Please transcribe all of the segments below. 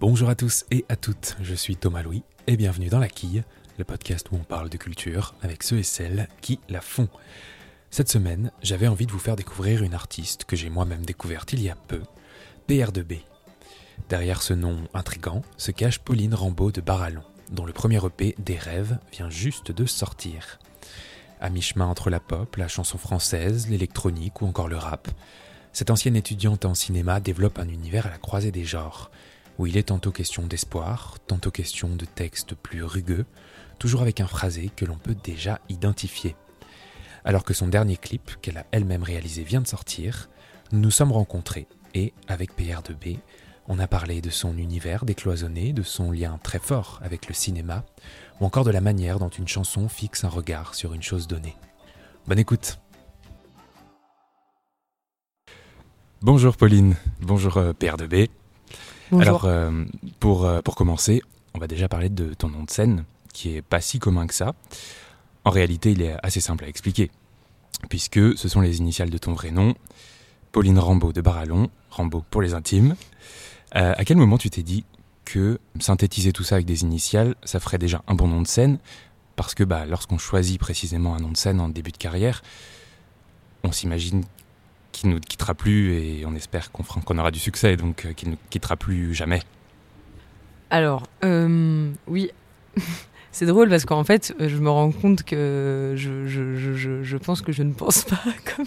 Bonjour à tous et à toutes, je suis Thomas Louis et bienvenue dans La Quille, le podcast où on parle de culture avec ceux et celles qui la font. Cette semaine, j'avais envie de vous faire découvrir une artiste que j'ai moi-même découverte il y a peu, PR2B. Derrière ce nom intrigant se cache Pauline Rambaud de Barallon, dont le premier EP Des rêves vient juste de sortir. À mi-chemin entre la pop, la chanson française, l'électronique ou encore le rap, cette ancienne étudiante en cinéma développe un univers à la croisée des genres, où il est tantôt question d'espoir, tantôt question de textes plus rugueux, toujours avec un phrasé que l'on peut déjà identifier. Alors que son dernier clip, qu'elle a elle-même réalisé, vient de sortir, nous nous sommes rencontrés et, avec PR2B, on a parlé de son univers décloisonné, de son lien très fort avec le cinéma, ou encore de la manière dont une chanson fixe un regard sur une chose donnée. Bonne écoute Bonjour Pauline, bonjour euh, PR2B. Alors, euh, pour, euh, pour commencer, on va déjà parler de ton nom de scène, qui est pas si commun que ça. En réalité, il est assez simple à expliquer, puisque ce sont les initiales de ton vrai nom, Pauline Rambaud de Barallon, Rambaud pour les intimes. Euh, à quel moment tu t'es dit que synthétiser tout ça avec des initiales, ça ferait déjà un bon nom de scène? Parce que bah, lorsqu'on choisit précisément un nom de scène en début de carrière, on s'imagine qu'il nous quittera plus et on espère qu'on aura du succès, donc euh, qu'il ne quittera plus jamais. Alors, euh, oui, c'est drôle parce qu'en fait, je me rends compte que je, je, je, je, pense que je ne pense pas comme,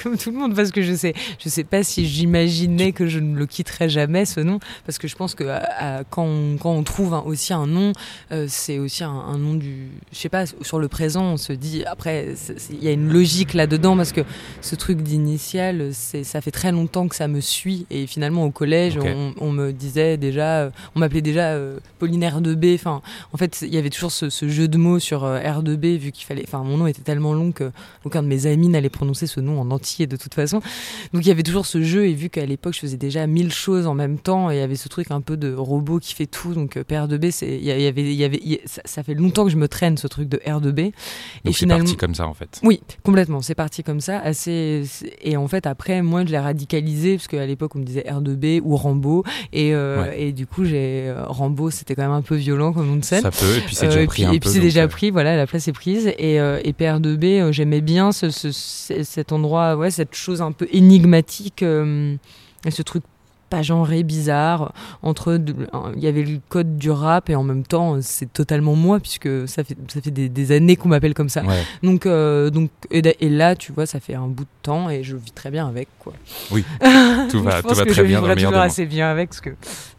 comme tout le monde parce que je sais, je sais pas si j'imaginais que je ne le quitterais jamais ce nom parce que je pense que à- à- quand, on, quand on trouve un- aussi un nom, euh, c'est aussi un, un nom du, je sais pas, sur le présent, on se dit après, il y a une logique là-dedans parce que ce truc d'initial, c'est, ça fait très longtemps que ça me suit et finalement au collège, on, on me disait déjà, euh, on m'appelait déjà euh, Pauline R2B. Enfin, en fait, il y avait toujours ce, ce jeu de mots sur euh, R2B vu qu'il fallait. Enfin, mon nom était tellement long que aucun de mes amis n'allait prononcer ce nom en entier de toute façon. Donc il y avait toujours ce jeu et vu qu'à l'époque je faisais déjà mille choses en même temps, et il y avait ce truc un peu de robot qui fait tout. Donc euh, PR2B, c'est il y, avait, il y avait, il y a- ça, ça fait longtemps que je me traîne ce truc de R2B. Donc c'est parti comme ça en fait. Oui, complètement. C'est parti comme ça. Assez... Et en fait, après, moi, je l'ai radicalisé parce qu'à l'époque, on me disait R2B ou Rambo. Et, euh, Ouais. et du coup, j'ai Rambo, c'était quand même un peu violent comme nom de scène. Ça peut, et puis c'est Euh, déjà et pris puis, et c'est déjà euh, pris, voilà, la place est prise. Et, euh, et PR2B, euh, j'aimais bien ce, ce- ce- cet endroit, ouais, cette chose un peu énigmatique, ce truc pas genré, bizarre. Entre, il y avait le code du rap et en même temps, c'est totalement moi puisque ça fait, ça fait des, des années qu'on m'appelle comme ça. Ouais, Donc, euh, donc et, là, tu vois, ça fait un bout de temps et je vis très bien avec, quoi. Oui, tout va, je tout pense va que très je bien toujours des assez bien avec parce que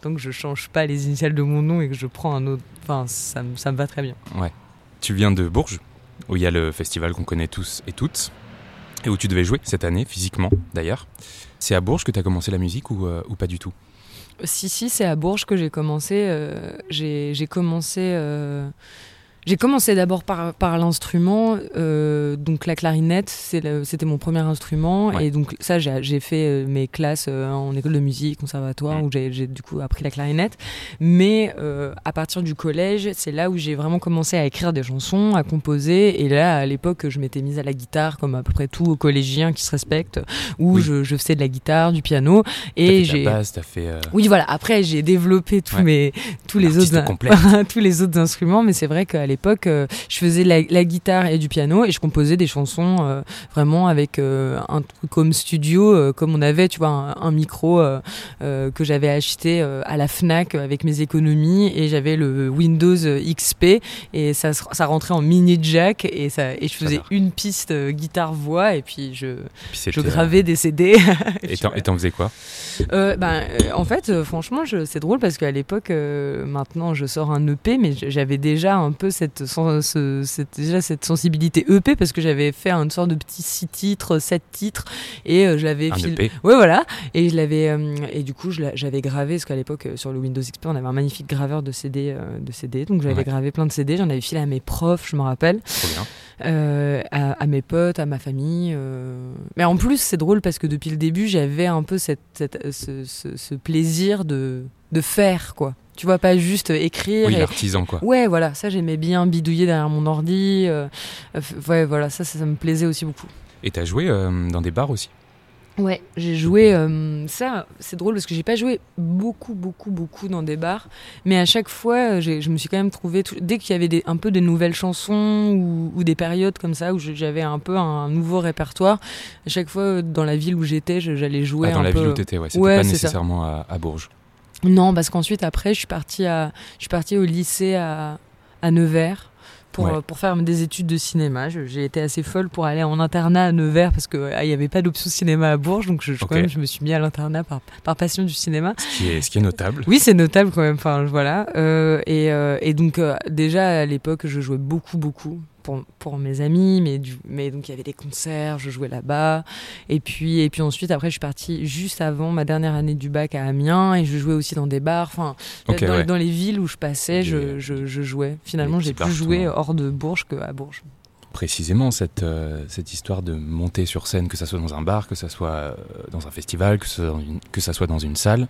donc je change pas les initiales de mon nom et que je prends un autre. Enfin, ça, me- ça me va très bien. mondes. Tu viens de Bourges, où il y a le festival qu'on connaît tous et toutes, et où tu devais jouer cette année, physiquement d'ailleurs. C'est à Bourges que tu as commencé la musique ou, euh, pas du tout? Si, si, c'est à Bourges que j'ai commencé. euh, j'ai j'ai commencé. J'ai commencé d'abord par, par l'instrument, euh, donc la clarinette, c'était mon premier instrument, Ouais. et donc ça j'ai fait euh, mes classes euh, en école de musique, conservatoire, où j'ai du coup appris la clarinette. Mais euh, à partir du collège, c'est là où j'ai vraiment commencé à écrire des chansons, à composer, et là à l'époque je m'étais mise à la guitare comme à peu près tout collégien qui se respecte, où Oui. je, je faisais de la guitare, du piano, et j'ai base, t'as fait. euh, oui, voilà. Après, j'ai développé tous Ouais. mes tous les autres tous les autres instruments, mais c'est vrai qu'à l'époque, euh, je faisais la, la guitare et du piano et je composais des chansons euh, vraiment avec euh, un truc comme studio, comme on avait, tu vois, un, un micro que j'avais acheté à la Fnac avec mes économies et j'avais le Windows XP et ça ça rentrait en mini jack et ça et je faisais une piste euh, guitare voix et puis je puis je gravais des CD. Et t'en faisais quoi? Euh, ben, en fait, franchement, c'est drôle parce qu'à l'époque, maintenant, je sors un EP, mais j'avais déjà un peu cette, ce- cette- déjà cette sensibilité EP parce que j'avais fait une sorte de petit six titres, sept titres, et euh, je l'avais Un fil- EP Ouais, voilà. Et je l'avais, euh, et du coup, j'avais gravé parce qu'à l'époque, euh, sur le Windows XP, on avait un magnifique graveur de CD, de CD. Donc j'avais Ouais. gravé plein de CD. J'en avais filé à mes profs, je me rappelle Trop bien. à, à mes potes, à ma famille. Mais en plus, c'est drôle parce que depuis le début, j'avais un peu cette, cette- ce, ce- ce plaisir de, de faire, quoi. Tu vois, pas juste écrire. Oui, et- l'artisan quoi. Ouais, voilà, ça j'aimais bien bidouiller derrière mon ordi. euh, ouais, voilà, ça, ça, ça me plaisait aussi beaucoup. Et t'as joué euh, dans des bars aussi? Ouais, j'ai joué. euh, ça, c'est drôle parce que j'ai pas joué beaucoup, beaucoup, beaucoup dans des bars. Mais à chaque fois, euh, je me suis quand même trouvé. Dès qu'il y avait des, un peu de nouvelles chansons ou, ou des périodes comme ça où j'avais un peu un nouveau répertoire, à chaque fois dans la ville où j'étais, j'allais jouer Ah, dans un la peu. ville où t'étais, ouais. C'était Ouais, pas nécessairement à, à Bourges. Non, parce qu'ensuite, après, je suis partie, à, je suis partie au lycée à, à Nevers. Pour, Ouais. euh, pour faire des études de cinéma, j'ai été assez folle pour aller en internat à Nevers parce qu'il n'y avait pas d'option cinéma à Bourges, donc je, je- Ok. quand même, je me suis mis à l'internat par, par passion du cinéma. Ce qui est, ce qui est notable. Oui, c'est notable quand même. Enfin, voilà. Euh, et, euh, et donc euh, déjà à l'époque, je jouais beaucoup, beaucoup pour, pour mes amis, mais du, mais donc il y avait des concerts, je jouais là-bas. Et puis et puis ensuite après, je suis partie juste avant ma dernière année du bac à Amiens et je jouais aussi dans des bars. Enfin, dans, ouais. dans les villes où je passais, je, je, je jouais. Finalement, j'ai plus joué hors de Bourges qu'à Bourges. Précisément, cette, euh, cette histoire de monter sur scène, que ça soit dans un bar, que ça soit euh, dans un festival, que ça soit dans une, que ça soit dans une salle,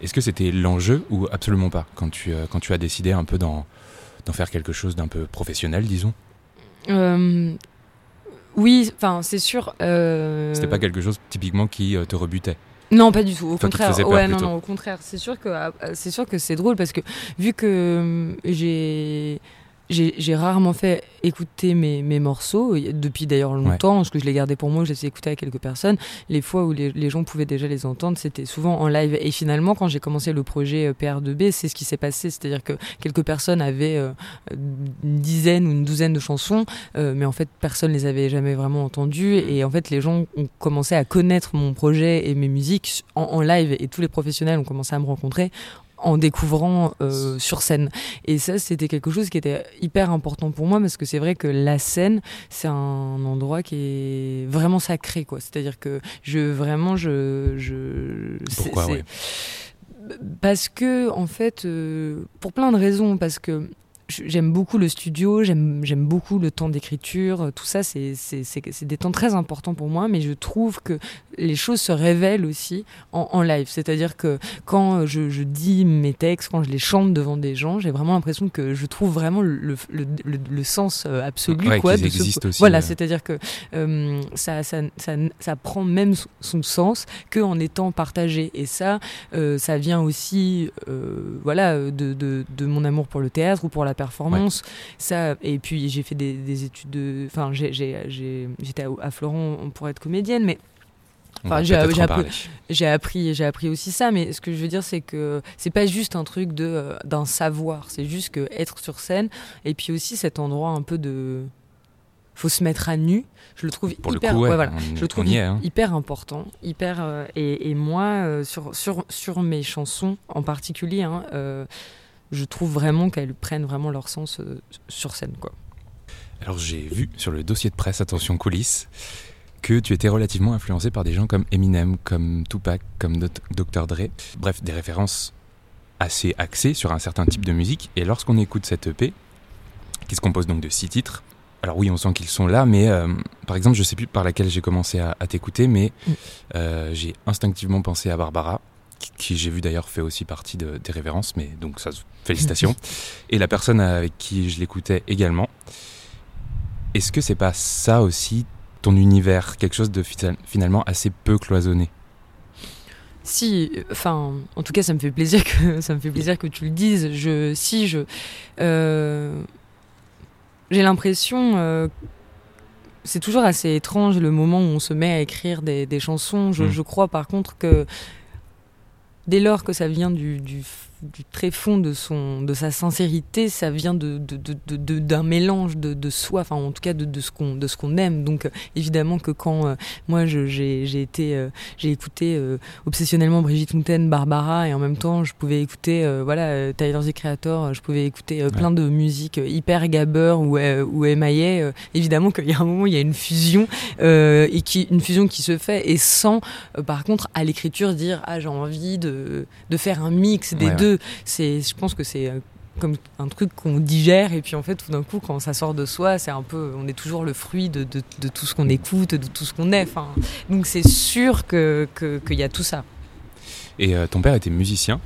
est-ce que c'était l'enjeu ou absolument pas quand tu, euh, quand tu as décidé un peu d'en faire quelque chose d'un peu professionnel, disons? Oui, enfin c'est sûr. euh, C'était pas quelque chose typiquement qui euh, te rebutait? Non, pas du tout. Au Enfin, contraire. faisait peur, ouais, non, plutôt. non, au contraire. C'est sûr que euh, c'est sûr que c'est drôle parce que vu que euh, j'ai j'ai j'ai rarement fait écouter mes, mes morceaux depuis d'ailleurs longtemps parce que je les gardais pour moi, je les ai écoutés à quelques personnes. Les fois où les, les gens pouvaient déjà les entendre, c'était souvent en live. Et finalement, quand j'ai commencé le projet euh, PR2B, c'est ce qui s'est passé, c'est-à-dire que quelques personnes avaient euh, une dizaine ou une douzaine de chansons, euh, mais en fait personne les avait jamais vraiment entendues. Et en fait les gens ont commencé à connaître mon projet et mes musiques en, en live. Et tous les professionnels ont commencé à me rencontrer en découvrant euh, sur scène et ça c'était quelque chose qui était hyper important pour moi parce que c'est vrai que la scène c'est un endroit qui est vraiment sacré quoi c'est à dire que je vraiment je je Pourquoi, ouais? parce que en fait euh, pour plein de raisons parce que j'aime beaucoup le studio, j'aime j'aime beaucoup le temps d'écriture, euh, tout ça, c'est c'est- c'est c'est des temps très importants pour moi, mais je trouve que les choses se révèlent aussi en, en live. C'est-à-dire que quand je, je dis mes textes, quand je les chante devant des gens, j'ai vraiment l'impression que je trouve vraiment le, le, le- le sens euh, absolu. Ouais, quoi, de ce- aussi, Voilà, ouais. c'est-à-dire que euh, ça, ça, ça, ça prend même son- son sens qu'en étant partagé. Et ça, euh, ça vient aussi euh, voilà, de, de, de mon amour pour le théâtre ou pour la performance. Ça, et puis j'ai fait des, des études de. Enfin, j'étais à, à Florent pour être comédienne, mais Enfin, j'ai- appris- j'ai appris, aussi ça. Mais ce que je veux dire, c'est que c'est pas juste un truc de euh, d'un savoir. C'est juste que être sur scène et puis aussi cet endroit un peu de. Faut se mettre à nu. Je le trouve Pour le hyper. coup, ouais, ouais, voilà. on, Je le trouve on y est. hein. hyper important, hyper euh, et, et moi euh, sur, sur sur mes chansons en particulier, hein, euh, je trouve vraiment qu'elles prennent vraiment leur sens euh, sur scène quoi. Alors j'ai vu sur le dossier de presse, attention coulisses, que tu étais relativement influencé par des gens comme Eminem, comme Tupac, comme Dr. Dre. Bref, des références assez axées sur un certain type de musique. Et lorsqu'on écoute cette EP, qui se compose donc de six titres, alors oui, on sent qu'ils sont là, mais euh, par exemple, je sais plus par laquelle j'ai commencé à, à t'écouter, mais Mm. euh, j'ai instinctivement pensé à Barbara, qui, j'ai vu d'ailleurs fait aussi partie de- des références, mais donc ça, félicitations. Et la personne avec qui je l'écoutais également. Est-ce que c'est pas ça aussi ton univers, quelque chose de fi- finalement assez peu cloisonné? Si, enfin, en tout cas, ça me fait plaisir que ça me fait plaisir que tu le dises. Je, si je, euh, j'ai l'impression, euh, c'est toujours assez étrange le moment où on se met à écrire des, des chansons. Je, Mm. je crois par contre que dès lors que ça vient du, du, du très fond de son, de sa sincérité, ça vient de, d'un mélange de, de soi, enfin en tout cas de, de ce qu'on, de ce qu'on aime. Donc euh, évidemment que quand euh, moi j'ai, j'ai été, euh, j'ai écouté euh, obsessionnellement Brigitte Fontaine, Barbara, et en même temps je pouvais écouter voilà Tyler the Creator, je pouvais écouter plein de musique hyper gabber ou ou euh, évidemment qu'il y a un moment il y a une fusion et qui une fusion qui se fait et sans par contre à l'écriture dire ah j'ai envie de de faire un mix des Ouais, ouais. Deux. C'est je pense que c'est euh, comme un truc qu'on digère et puis en fait tout d'un coup quand ça sort de soi c'est un peu on est toujours le fruit de, de, de tout ce qu'on écoute de tout ce qu'on est enfin donc c'est sûr que que- qu'il y a tout ça Et euh, ton père était musicien?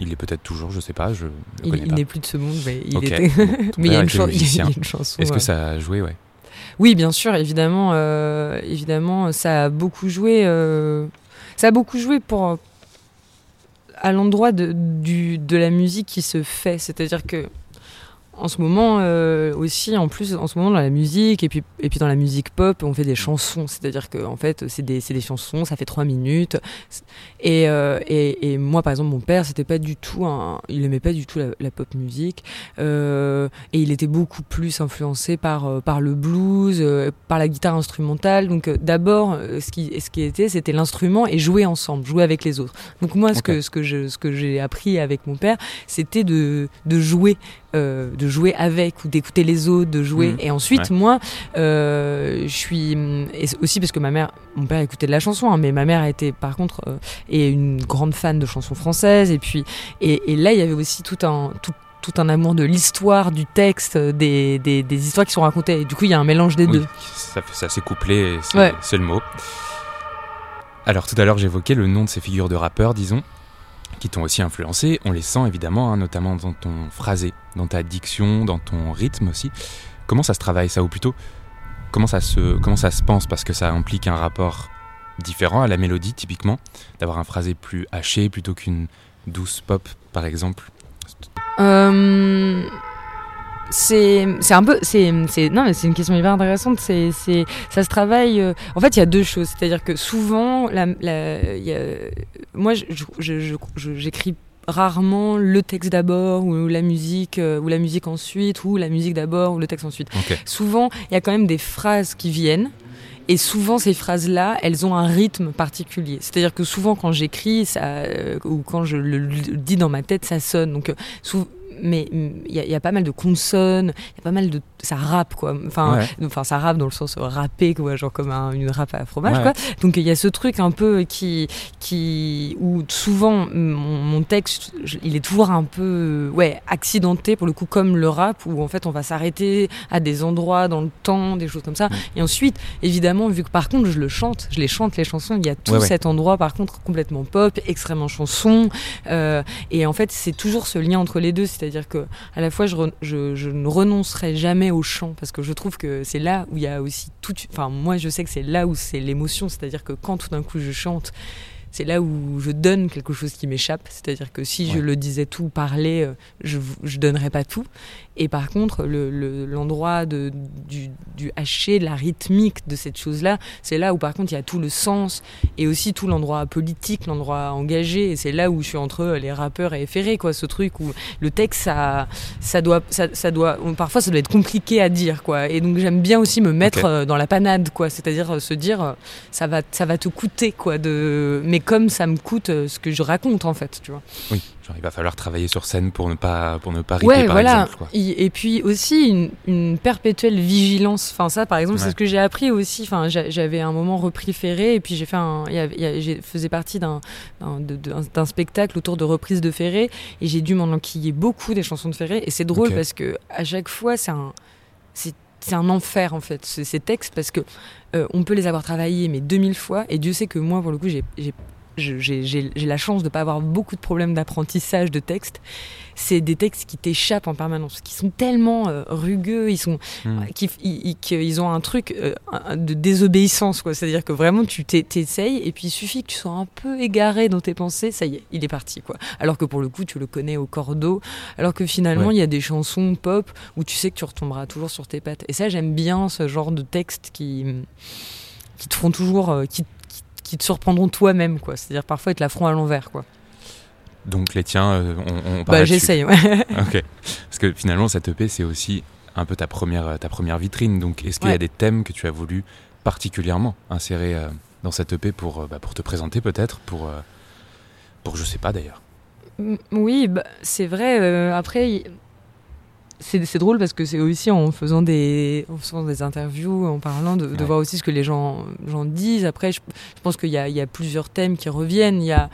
Il est peut-être toujours, je sais pas, je le il, connais il pas. n'est plus de ce monde mais il était Bon, mais il y, a une était chan- il y a musicien. une chanson Est-ce ouais. que ça a joué, ouais? Oui, bien sûr, évidemment, euh, évidemment, ça a beaucoup joué. euh, ça a beaucoup joué pour à l'endroit de, de la musique qui se fait. C'est-à-dire que en ce moment euh, aussi, en plus, en ce moment dans la musique et puis et puis dans la musique pop, on fait des chansons. C'est-à-dire que en fait, c'est des c'est des chansons, ça fait trois minutes. Et, euh, et, et moi, par exemple, mon père, c'était pas du tout un, il aimait pas du tout la, la pop musique, euh, et il était beaucoup plus influencé par par le blues, par la guitare instrumentale. Donc d'abord, ce qui ce qui était, c'était l'instrument et jouer ensemble, jouer avec les autres. Donc moi, ce que ce que je ce que j'ai appris avec mon père, c'était de de jouer. Euh, de jouer avec ou d'écouter les autres, de jouer. Mhm. Et ensuite, moi, euh, je suis et aussi parce que ma mère, mon père écoutait de la chanson, hein, mais ma mère était par contre euh, et une grande fan de chansons françaises. Et puis, et, et là, il y avait aussi tout un, tout, tout un amour de l'histoire, du texte, des, des, des histoires qui sont racontées. Et du coup, il y a un mélange des Oui, deux. ça, ça s'est couplé, et c'est Ouais. c'est le mot. Alors tout à l'heure j'évoquais le nom de ces figures de rappeurs, disons, qui t'ont aussi influencé. On les sent évidemment, hein, notamment dans ton phrasé, dans ta diction, dans ton rythme aussi. Comment ça se travaille ça, ou plutôt comment ça se, comment ça se pense? Parce que ça implique un rapport différent à la mélodie, typiquement, d'avoir un phrasé plus haché plutôt qu'une douce pop, par exemple. Euh, c'est c'est un peu c'est c'est non mais c'est une question hyper intéressante c'est c'est ça se travaille euh, en fait il y a deux choses c'est-à-dire que souvent la, la y a, moi j'écris rarement le texte d'abord ou la musique euh, ou la musique ensuite ou la musique d'abord ou le texte ensuite Ok. souvent il y a quand même des phrases qui viennent et souvent ces phrases-là, elles ont un rythme particulier. C'est-à-dire que souvent quand j'écris, ça, euh, ou quand je le, le dis dans ma tête, ça sonne. Donc, euh, mais il y, a- il y a pas mal de consonnes, il y a pas mal de, ça rappe quoi. Enfin, Ouais. enfin ça rappe dans le sens euh, râpé quoi, genre comme un- une râpe à fromage Ouais. quoi. Donc il y a ce truc un peu qui, qui, où souvent mon, mon texte, je- il est toujours un peu, ouais, accidenté pour le coup comme le rap où en fait on va s'arrêter à des endroits dans le temps, des choses comme ça. Mm. Et ensuite, évidemment, vu que par contre je le chante, je les chante les chansons, il y a tout cet endroit par contre complètement pop, extrêmement chanson. euh, et en fait, c'est toujours ce lien entre les deux, c'est-à-dire que à la fois je, re- je, je ne renoncerai jamais au chant parce que je trouve que c'est là où il y a aussi tout. Enfin, moi je sais que c'est là où c'est l'émotion, c'est-à-dire que quand tout d'un coup je chante. C'est là où je donne quelque chose qui m'échappe, c'est-à-dire que si je le disais tout, parler, euh, je je donnerais pas tout. Et par contre, le- le- l'endroit du, du haché, de la rythmique de cette chose-là, c'est là où par contre il y a tout le sens et aussi tout l'endroit politique, l'endroit engagé. Et c'est là où je suis entre les rappeurs et Ferré, quoi. Ce truc où le texte, ça, ça doit, ça, ça doit, parfois ça doit être compliqué à dire, quoi. Et donc j'aime bien aussi me mettre euh, dans la panade, quoi. C'est-à-dire euh, se dire, euh, ça va, ça va te coûter, quoi. De, mais comme ça me coûte ce que je raconte, en fait, tu vois. Oui, genre il va falloir travailler sur scène pour ne pas, pour ne pas Ouais, par voilà. exemple. Quoi. Et, et puis aussi une, une perpétuelle vigilance. Enfin, ça, par exemple, Ouais. c'est ce que j'ai appris aussi. Enfin, j'a- j'avais un moment repris Ferré et puis j'ai fait un. y a- j'ai faisais partie d'un d'un spectacle autour de reprises de Ferré et j'ai dû m'en enquiller beaucoup des chansons de Ferré. Et c'est drôle parce que à chaque fois, c'est un. c'est- c'est un enfer en fait ces ces textes parce que euh, on peut les avoir travaillés mais 2000 fois et Dieu sait que moi pour le coup j'ai j'ai- la chance de pas avoir beaucoup de problèmes d'apprentissage de textes c'est des textes qui t'échappent en permanence, qui sont tellement euh, rugueux, ils sont, Hmm. qui, ils, ont un truc euh, de désobéissance. C'est-à-dire que vraiment tu t'es- t'essayes et puis il suffit que tu sois un peu égaré dans tes pensées, ça y est, il est parti, quoi. Alors que pour le coup, tu le connais au cordeau, alors que finalement, Ouais. il y a des chansons pop où tu sais que tu retomberas toujours sur tes pattes. Et ça, j'aime bien ce genre de textes qui, qui te feront toujours, euh, qui, qui, te surprendront toi-même, quoi. C'est-à-dire parfois être la front à l'envers, quoi. Donc les tiens, euh, on, Bah, j'essaye, ouais. Ok. Parce que finalement, cette EP, c'est aussi un peu ta première, ta première vitrine. Donc, est-ce qu'il y a des thèmes que tu as voulu particulièrement insérer euh, dans cette EP pour, euh, bah, pour te présenter peut-être pour, euh, pour je sais pas d'ailleurs? Oui, bah, c'est vrai. euh, après, c'est drôle parce que c'est aussi en faisant des, en faisant des interviews, en parlant de, de Ouais. voir aussi ce que les gens, gens disent. Après, je, je pense qu'il y a, il y a plusieurs thèmes qui reviennent. Il y a,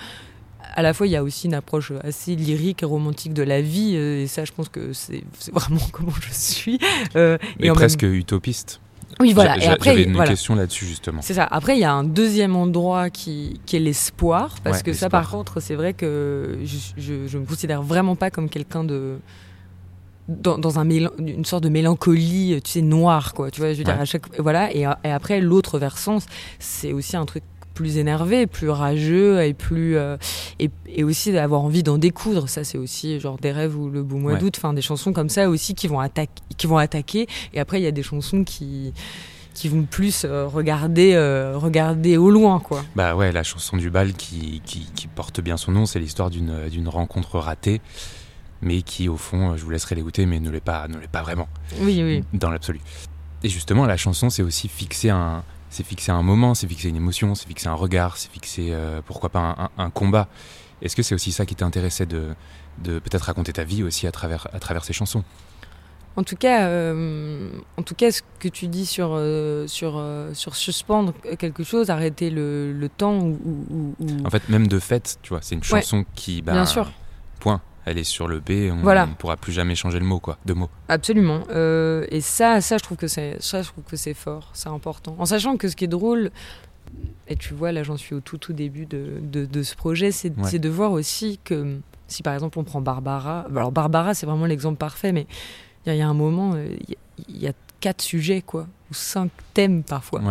à la fois, il y a aussi une approche assez lyrique et romantique de la vie. euh, Et ça, je pense que c'est vraiment comment je suis. Euh, Mais même- presque utopiste. Oui, voilà. Et après, J'avais une voilà. question là-dessus justement. C'est ça. Après, il y a un deuxième endroit qui, qui est l'espoir. Parce Ouais, que ça, par contre, c'est vrai que je, je, je me considère vraiment pas comme quelqu'un de dans, un une sorte de mélancolie, tu sais, noire, quoi. Tu vois, je veux dire, à chaque, voilà. Et, et après, l'autre versant, c'est aussi un truc plus énervé, plus rageux et plus euh, et, et, aussi d'avoir envie d'en découdre. Ça, c'est aussi genre des rêves ou le beau mois d'août. Enfin, des chansons comme ça aussi qui vont attaquer, qui vont attaquer. Et après, il y a des chansons qui qui vont plus euh, regarder euh, regarder au loin quoi. Bah ouais, la chanson du bal qui, qui, qui porte bien son nom, c'est l'histoire d'une d'une rencontre ratée mais qui au fond, je vous laisserai l'écouter mais ne l'est pas ne l'est pas vraiment. Oui oui. Dans l'absolu. Et justement, la chanson c'est aussi fixer un c'est fixer un moment, c'est fixer une émotion, c'est fixer un regard, c'est fixer, euh, pourquoi pas, un, combat. Est-ce que c'est aussi ça qui t'intéressait de, de peut-être raconter ta vie aussi à travers, à travers ces chansons? En tout cas, euh, en tout cas, ce que tu dis sur euh, sur sur suspendre quelque chose, arrêter le, le temps ou, En fait, même de fait, tu vois, c'est une chanson qui, bah, bien sûr, point elle est sur le B, on ne pourra plus jamais changer le mot, quoi, de mots. Absolument. Euh, et ça, ça, je trouve que c'est, ça, je trouve que c'est fort, c'est important. En sachant que ce qui est drôle, et tu vois, là, j'en suis au tout, tout début de, de, ce projet, c'est, de voir aussi que si par exemple on prend Barbara, alors Barbara, c'est vraiment l'exemple parfait, mais il y, a un moment, euh, il y, a quatre sujets, quoi, ou cinq thèmes parfois.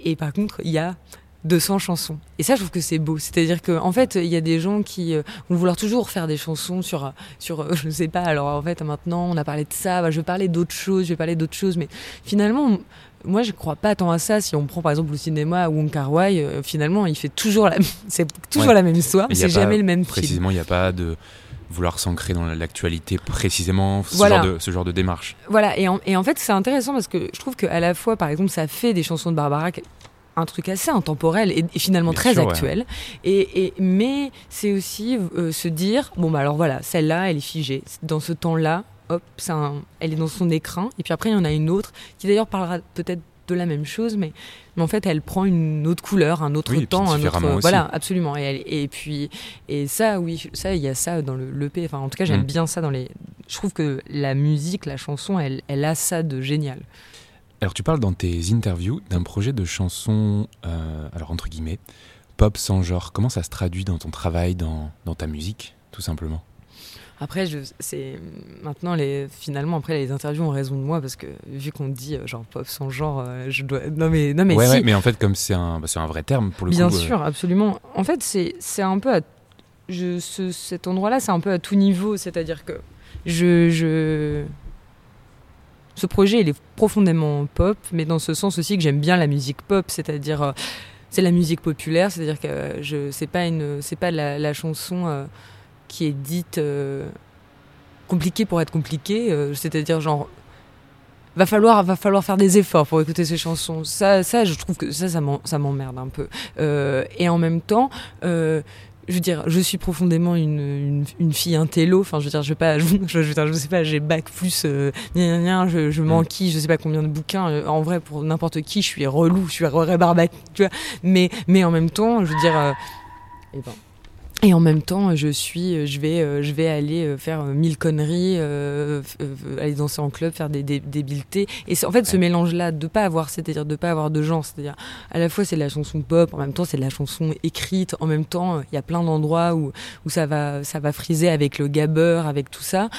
Et par contre, il y a 200 chansons. Et ça, je trouve que c'est beau. C'est-à-dire qu'en en fait, il y a des gens qui euh, vont vouloir toujours faire des chansons sur, sur euh, je ne sais pas, alors en fait, maintenant, on a parlé de ça, bah, je vais parler d'autres choses, je vais parler d'autres choses. Mais finalement, moi, je crois pas tant à ça. Si on prend par exemple le cinéma ou Kar Wai, euh, finalement, il fait toujours la, c'est toujours la même histoire. C'est jamais le même Précisément, il n'y a pas de vouloir s'ancrer dans l'actualité précisément, ce, genre de, ce, genre de, démarche. Voilà, et en, et en fait c'est intéressant parce que je trouve qu'à la fois, par exemple, ça fait des chansons de Barbara un truc assez intemporel et, finalement très actuel. Et, mais c'est aussi euh, se dire bon bah alors voilà, celle-là, elle est figée. Dans ce temps-là, hop, elle est dans son écrin. Et puis après, il y en a une autre qui d'ailleurs parlera peut-être de la même chose, mais, mais en fait, elle prend une autre couleur, un autre temps, un autre. Voilà, absolument. Et, et puis, et ça, oui, ça, il y a ça dans le l'EP. Enfin, en tout cas, j'aime mm. bien ça dans les. Je trouve que la musique, la chanson, elle, elle a ça de génial. Alors tu parles dans tes interviews d'un projet de chanson, euh, alors entre guillemets, pop sans genre. Comment ça se traduit dans ton travail, dans, dans ta musique, tout simplement? Après, c'est maintenant les finalement après les interviews ont raison de moi parce que vu qu'on dit euh, genre pop sans genre, euh, je dois non mais non mais ouais, mais en fait comme c'est un bah, c'est un vrai terme pour le Bien coup. Sûr, absolument. En fait, c'est c'est un peu à je ce, cet endroit-là, c'est un peu à tout niveau, c'est-à-dire que je, je ce projet, il est profondément pop, mais dans ce sens aussi que j'aime bien la musique pop, c'est-à-dire euh, c'est la musique populaire, c'est-à-dire que je c'est pas une c'est pas la, chanson euh, qui est dite euh, compliquée pour être compliquée, c'est-à-dire genre va falloir va falloir faire des efforts pour écouter ces chansons. Ça ça je trouve que ça ça m'emmerde un peu. et en même temps je veux dire, je suis profondément une, une, fille intello. Enfin, je veux dire, je vais pas, je, je, je sais pas, j'ai bac plus, euh, je, je m'enquille, je sais pas combien de bouquins. Euh, en vrai, pour n'importe qui, je suis relou, je suis rébarbac, tu vois. Mais, mais en même temps, je veux dire, euh, et ben, et en même temps, je suis, je vais, euh, je vais aller euh, faire euh, mille conneries, aller danser en club, faire des débilités. Et en fait, ce mélange-là, de pas avoir, c'est-à-dire de pas avoir de genre, c'est-à-dire à la fois c'est de la chanson pop, en même temps c'est de la chanson écrite, en même temps il y a plein d'endroits où, où ça va, ça va friser avec le gabber, avec tout ça.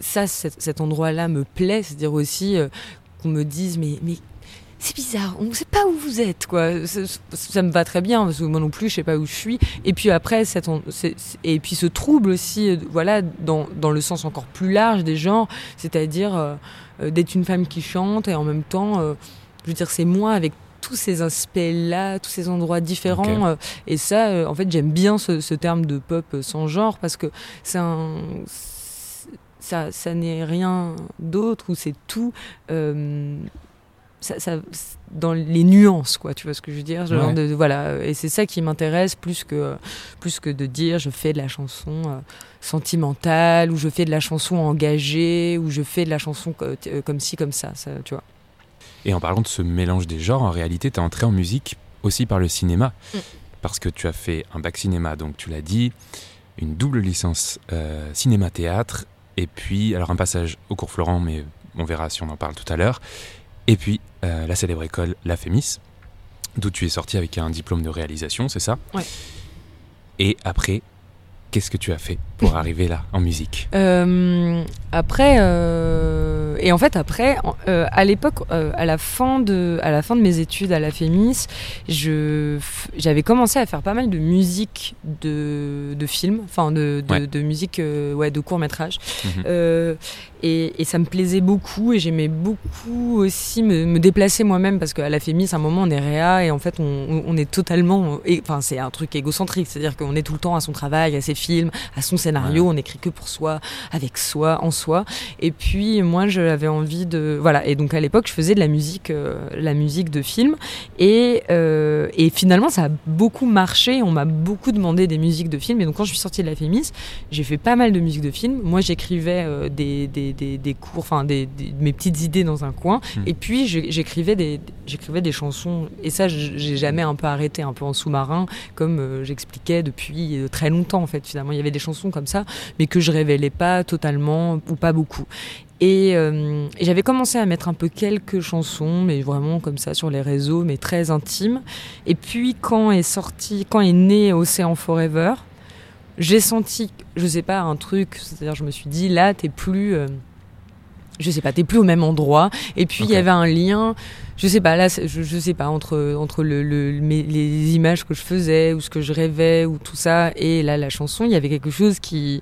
ça, cet, endroit-là me plaît, c'est-à-dire aussi qu'on me dise mais, mais c'est bizarre, on ne sait pas où vous êtes, quoi. Ça, me va très bien, parce que moi non plus, je sais pas où je suis. Et puis après, cette, et puis ce trouble aussi, euh, voilà, dans, dans, le sens encore plus large des genres, c'est-à-dire euh, euh, d'être une femme qui chante et en même temps, je veux dire, c'est moi avec tous ces aspects-là, tous ces endroits différents. et ça, en fait, j'aime bien ce, terme de pop sans genre parce que c'est un ça, ça n'est rien d'autre ou c'est tout ça, dans les nuances, quoi. Tu vois ce que je veux dire de, Voilà. Et c'est ça qui m'intéresse plus que, plus que de dire je fais de la chanson euh, sentimentale ou je fais de la chanson engagée ou je fais de la chanson euh, comme ci, comme ça, ça, tu vois. Et en parlant de ce mélange des genres, en réalité, tu es entré en musique aussi par le cinéma. Mm. Parce que tu as fait un bac cinéma, donc tu l'as dit, une double licence euh, cinéma-théâtre, et puis, alors un passage au cours Florent, mais on verra si on en parle tout à l'heure. Et puis euh, la célèbre école La Fémis, d'où tu es sorti avec un diplôme de réalisation, c'est ça Ouais. Et après, qu'est-ce que tu as fait pour arriver là en musique? Euh, Après, euh, et en fait après, euh, à l'époque, à la fin de, à la fin de mes études à la Fémis, je, j'avais commencé à faire pas mal de musique de, de films, enfin de, de, musique, ouais, de court métrage. Mhm. Et, ça me plaisait beaucoup et j'aimais beaucoup aussi me, déplacer moi-même parce qu'à la Fémis, à un moment, on est réa et en fait, on, est totalement. Enfin, c'est un truc égocentrique, c'est-à-dire qu'on est tout le temps à son travail, à ses films, à son scénario, on écrit que pour soi, avec soi, en soi. Et puis, moi, j'avais envie de. Voilà, et donc à l'époque, je faisais de la musique, euh, la musique de film et, euh, et finalement, ça a beaucoup marché. On m'a beaucoup demandé des musiques de film et donc quand je suis sortie de la Fémis, j'ai fait pas mal de musique de film. Moi, j'écrivais euh, des des, cours, enfin des, mes petites idées dans un coin. Hmm. Et puis j'écrivais des, j'écrivais des chansons. Et ça, j'ai jamais un peu arrêté, un peu en sous-marin, comme j'expliquais depuis très longtemps en fait. Finalement, il y avait des chansons comme ça, mais que je révélais pas totalement ou pas beaucoup. Et, euh, et j'avais commencé à mettre un peu quelques chansons, mais vraiment comme ça sur les réseaux, mais très intimes. Et puis quand est sorti, quand est né Océan Forever, j'ai senti, je sais pas, un truc, c'est-à-dire je me suis dit là, t'es plus je sais pas, t'es plus au même endroit. Et puis il y avait un lien, je sais pas, là, je, je sais pas, entre, entre le, les images que je faisais ou ce que je rêvais ou tout ça et là, la chanson, il y avait quelque chose qui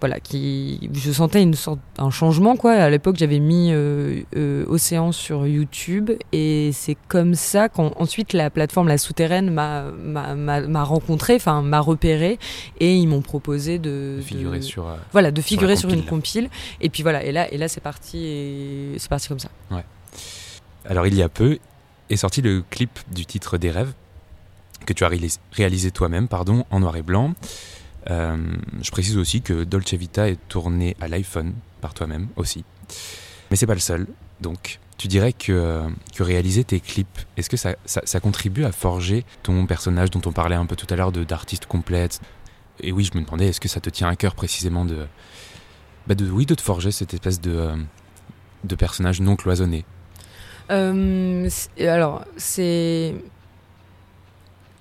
voilà, qui, je sentais une sorte, un changement quoi. À l'époque, j'avais mis euh, euh, Océan sur YouTube et c'est comme ça qu'ensuite la plateforme La Souterraine m'a rencontré, enfin m'a repéré et ils m'ont proposé de, figurer sur euh, voilà, de figurer sur, une compile. Et puis voilà, et là et là c'est parti c'est parti comme ça. Ouais. Alors il y a peu est sorti le clip du titre des rêves que tu as réalisé toi-même, pardon, en noir et blanc. Euh, je précise aussi que Dolce Vita est tourné à l'iPhone par toi-même aussi. Mais c'est pas le seul. Donc, tu dirais que, euh, que réaliser tes clips, est-ce que ça, ça, contribue à forger ton personnage dont on parlait un peu tout à l'heure d'artiste complète? Et oui, je me demandais, est-ce que ça te tient à cœur précisément de, bah de, oui, de te forger cette espèce de, euh, de personnage non cloisonné? Alors, c'est.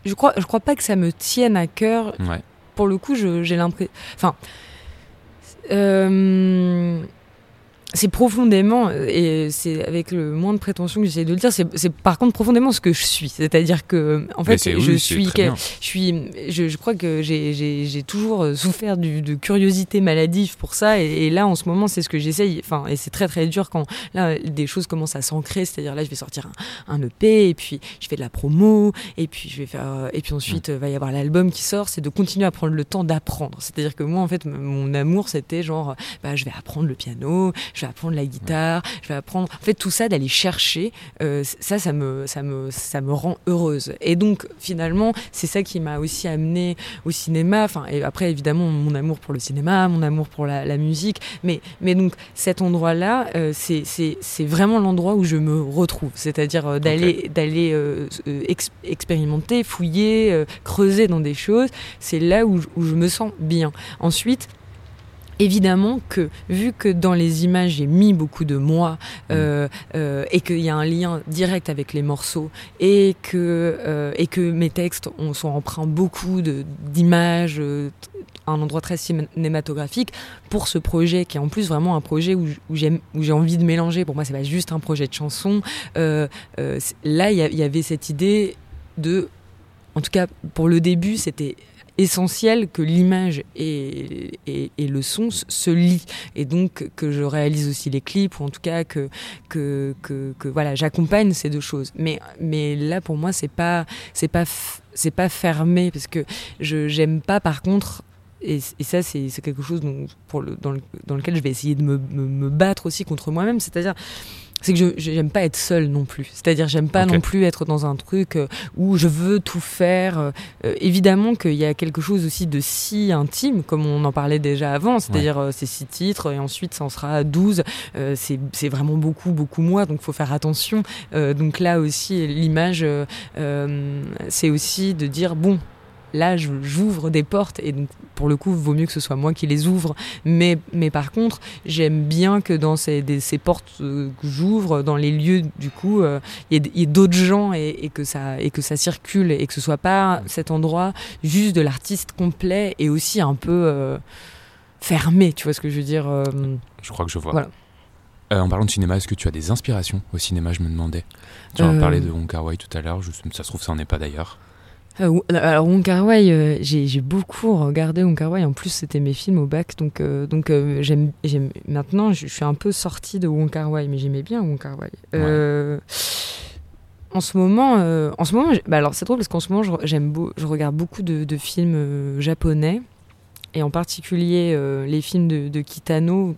Je crois, je crois pas que ça me tienne à cœur. Ouais pour le coup, j'ai l'impression. Enfin. Euh, c'est profondément, et c'est avec le moins de prétention que j'essaie de le dire, c'est par contre profondément ce que je suis. C'est-à-dire que, en fait, je, suis, je suis, je, crois que j'ai toujours souffert de curiosité maladive pour ça, et, là, en ce moment, c'est ce que j'essaye. Enfin, et c'est très très dur quand là des choses commencent à s'ancrer. C'est-à-dire là, je vais sortir un, EP, et puis je fais de la promo, et puis je vais faire, et puis ensuite, il va y avoir l'album qui sort. C'est de continuer à prendre le temps d'apprendre. C'est-à-dire que moi, en fait, mon amour, c'était genre, bah, je vais apprendre le piano je vais apprendre la guitare, je vais apprendre. En fait, tout ça, d'aller chercher, euh, ça, ça me, ça, me, ça me rend heureuse. Et donc, finalement, c'est ça qui m'a aussi amené au cinéma. Enfin, et après, évidemment, mon amour pour le cinéma, mon amour pour la, musique. Mais, mais donc, cet endroit-là, euh, c'est vraiment l'endroit où je me retrouve. C'est-à-dire euh, d'aller d'aller expérimenter, fouiller, creuser dans des choses. C'est là où, où je me sens bien. Ensuite, évidemment que vu que dans les images j'ai mis beaucoup de moi mm. euh, euh, et qu'il y a un lien direct avec les morceaux et que euh, et que mes textes on, sont emprunts beaucoup d'images un endroit très cinématographique pour ce projet qui est en plus vraiment un projet où, où j'ai envie de mélanger pour moi c'est pas juste un projet de chanson là il y, avait cette idée de en tout cas pour le début c'était essentiel que l'image et, et, le son se lient et donc que je réalise aussi les clips ou en tout cas que que, que, voilà j'accompagne ces deux choses mais mais là pour moi c'est pas c'est pas c'est pas fermé parce que je j'aime pas par contre et, et, ça, c'est quelque chose dont, pour le, dans, le, dans, lequel je vais essayer de me, me, me battre aussi contre moi-même. C'est-à-dire, c'est que je j'aime pas être seule non plus. C'est-à-dire j'aime pas non plus être dans un truc euh, où je veux tout faire. Euh, euh, évidemment qu'il y a quelque chose aussi de si intime, comme on en parlait déjà avant, c'est-à-dire ces six titres et ensuite ça en sera 12. c'est vraiment beaucoup, beaucoup moins, donc faut faire attention. donc là aussi, l'image, c'est aussi de dire bon, là, j'ouvre des portes et donc, pour le coup, il vaut mieux que ce soit moi qui les ouvre. Mais, mais par contre, j'aime bien que dans ces, ces portes euh, que j'ouvre, dans les lieux, du coup, euh, il y ait, d'autres gens et, que ça, et que ça circule et que ce soit pas cet endroit juste de l'artiste complet et aussi un peu euh, fermé. Tu vois ce que je veux dire Je crois que je vois. Voilà. en parlant de cinéma, est-ce que tu as des inspirations au cinéma Je me demandais? Tu en parlais de Wong Kar Wai tout à l'heure. Ça se trouve, ça n'en est pas d'ailleurs. Euh, alors Wong euh, j'ai beaucoup regardé Wong. En plus, c'était mes films au bac, donc euh, donc j'aime maintenant. Je suis un peu sortie de Wong mais j'aimais bien Wong Kar. En ce moment, en ce moment, bah alors c'est drôle parce qu'en ce moment, j'aime je regarde beaucoup de, films japonais et en particulier les films de, Kitano,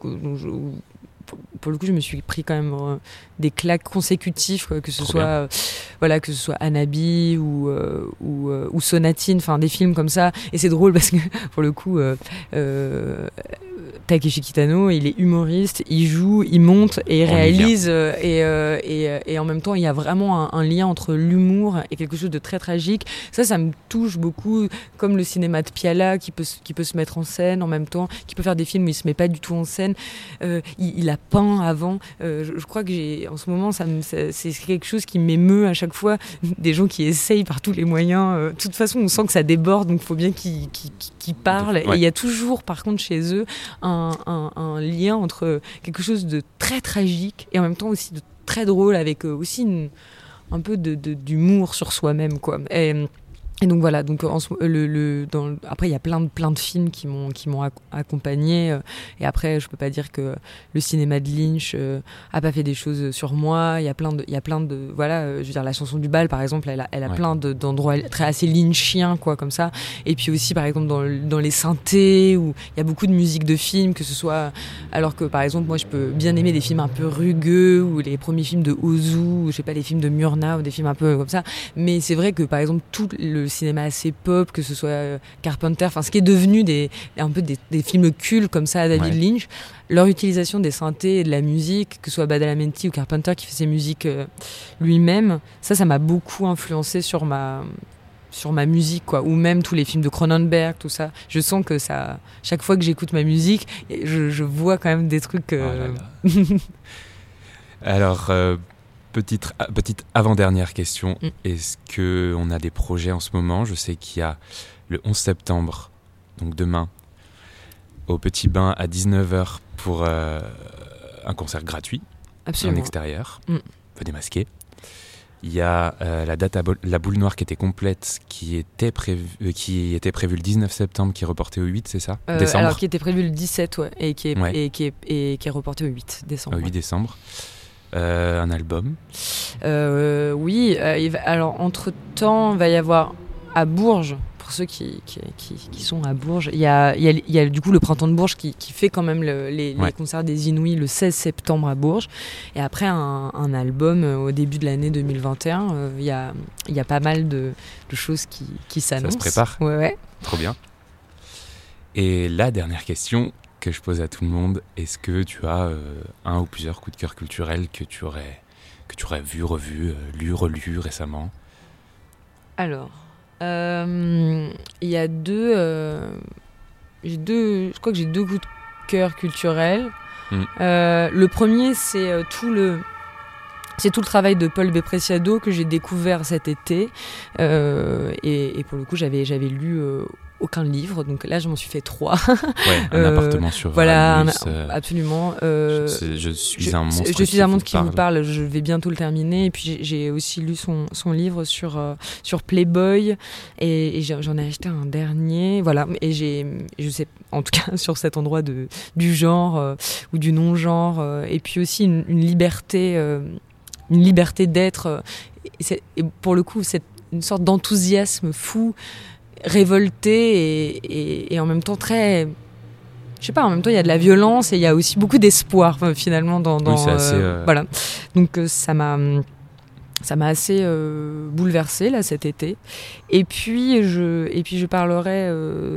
pour le coup, je me suis pris quand même des claques consécutives, que ce soit voilà que ce soit Anabi ou euh, ou, euh, ou, Sonatine, enfin des films comme ça. Et c'est drôle parce que pour le coup, euh, Takeshi Kitano, il est humoriste, il joue, il monte et il réalise. Euh, et, euh, et, euh, et, en même temps, il y a vraiment un, lien entre l'humour et quelque chose de très tragique. Ça, ça me touche beaucoup, comme le cinéma de Piala qui peut, qui peut se mettre en scène en même temps, qui peut faire des films où il se met pas du tout en scène. il, a peint avant. Je, crois que j'ai, en ce moment, ça, c'est quelque chose qui m'émeut à chaque fois. Des gens qui essayent par tous les moyens. de toute façon, on sent que ça déborde, donc il faut bien qu'ils parlent. Et il y a toujours, par contre, chez eux, un, lien entre quelque chose de très tragique et en même temps aussi de très drôle avec euh, aussi un peu d'humour sur soi-même quoi. Et donc voilà, donc en, le, le dans, après il y a plein de plein de films qui m'ont qui m'ont accompagné euh, et après je peux pas dire que le cinéma de Lynch euh, a pas fait des choses sur moi. Il y a plein de il y a plein de voilà, euh, je veux dire la chanson du bal par exemple, elle a, elle a plein d'endroits très assez lynchiens quoi comme ça. Et puis aussi par exemple dans, dans les synthés où il y a beaucoup de musique de films que ce soit alors que par exemple moi je peux bien aimer des films un peu rugueux ou les premiers films de Ozu, ou, je sais pas les films de Murnau ou des films un peu comme ça. Mais c'est vrai que par exemple tout le cinéma assez pop, que ce soit euh, Carpenter, enfin ce qui est devenu des, un peu des, films cultes comme ça à David Lynch, leur utilisation des synthés et de la musique, que ce soit Badalamenti ou Carpenter qui fait ses musiques euh, lui-même, ça, ça m'a beaucoup influencé sur ma sur ma musique quoi. Ou même tous les films de Cronenberg tout ça. Je sens que ça chaque fois que j'écoute ma musique je, vois quand même des trucs euh, oh alors Petite, petite avant-dernière question. Mm. Est-ce qu'on a des projets en ce moment? Je sais qu'il y a le 11 septembre, donc demain, au Petit Bain à 19h pour euh, un concert gratuit en extérieur. Mm. Venez masquer. Il y a euh, la date à la boule noire qui était complète, qui était, prévue, euh, qui était prévue le 19 septembre, qui est reportée au 8, c'est ça? Décembre Alors qui était prévu le 17, ouais, et qui est, et qui est, et qui est reporté au 8 décembre. Au 8 décembre. Euh, un album euh, Oui, euh, alors entre-temps, il va y avoir à Bourges, pour ceux qui, qui, sont à Bourges, il y a, y, y a, du coup le Printemps de Bourges qui, fait quand même les, concerts des Inouïs le 16 septembre à Bourges. Et après un, album au début de l'année 2021, il y, a, y a pas mal de, choses qui, qui s'annoncent. Ça se prépare Ouais, ouais. Trop bien. Et la dernière question, que je pose à tout le monde. Est-ce que tu as euh, un ou plusieurs coups de cœur culturels que tu aurais, que tu aurais vu, revu, euh, lu, relu récemment? Alors, euh, il y a deux, j'ai deux. Je crois que j'ai deux coups de cœur culturels. Hmm. le premier, c'est tout le. C'est tout le travail de Paul Bepreciado que j'ai découvert cet été. Et, et, pour le coup, j'avais, j'avais lu aucun livre, donc là je m'en suis fait trois. Ouais, un euh, appartement sur Voilà, euh, absolument. Euh, je, suis un monstre. Je, suis un monstre qui vous parle. Je vais bientôt le terminer. Et puis j'ai aussi lu son, son livre sur sur Playboy et, j'en ai acheté un dernier. Voilà, et j'ai, je sais, en tout cas sur cet endroit de du genre ou du non genre, et puis aussi une, liberté, une liberté d'être. Et, et, pour le coup, c'est une sorte d'enthousiasme fou révolté et, en même temps très je sais pas, en même temps, il y a de la violence et il y a aussi beaucoup d'espoir finalement dans. dans euh, euh, Voilà. Donc euh, ça m'a. Ça m'a assez bouleversé là cet été. Et puis je, et puis je parlerai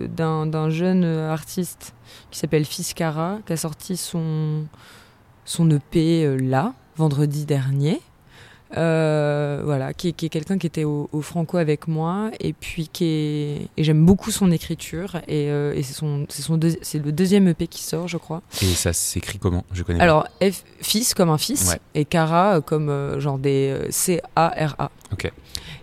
d'un jeune artiste qui s'appelle Fiskara, qui a sorti son, son EP là, vendredi dernier. Euh, voilà, qui, est- qui est quelqu'un qui était au, au Franco avec moi et puis qui est et j'aime beaucoup son écriture et, euh, et c'est son c'est son deuxi- c'est le deuxième EP qui sort je crois. Et ça s'écrit comment? Je connais. Alors F, fils comme un fils Ouais. et Cara euh, comme euh, genre des C A R A. Ok.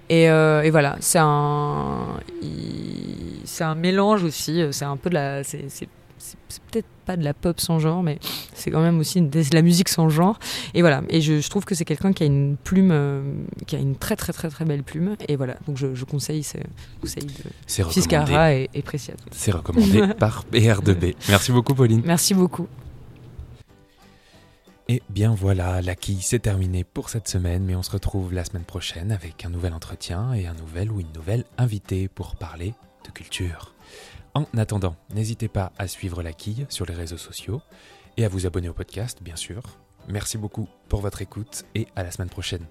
Et, euh, et voilà, c'est un il- c'est un mélange aussi, c'est un peu de la c'est c'est- c'est- c'est peut-être pas de la pop sans genre, mais c'est quand même aussi de la musique sans genre. Et voilà, et je, je trouve que c'est quelqu'un qui a une plume, euh, qui a une très très très très belle plume. Et voilà, donc je, je conseille, ce- je conseille de C'est recommandé. Fiscara et, et. C'est recommandé par BR2B. Merci beaucoup, Pauline. Merci beaucoup. Et bien voilà, la quille, c'est terminé pour cette semaine, mais on se retrouve la semaine prochaine avec un nouvel entretien et un nouvel ou une nouvelle invitée pour parler de culture. En attendant, n'hésitez pas à suivre la quille sur les réseaux sociaux et à vous abonner au podcast, bien sûr. Merci beaucoup pour votre écoute et à la semaine prochaine.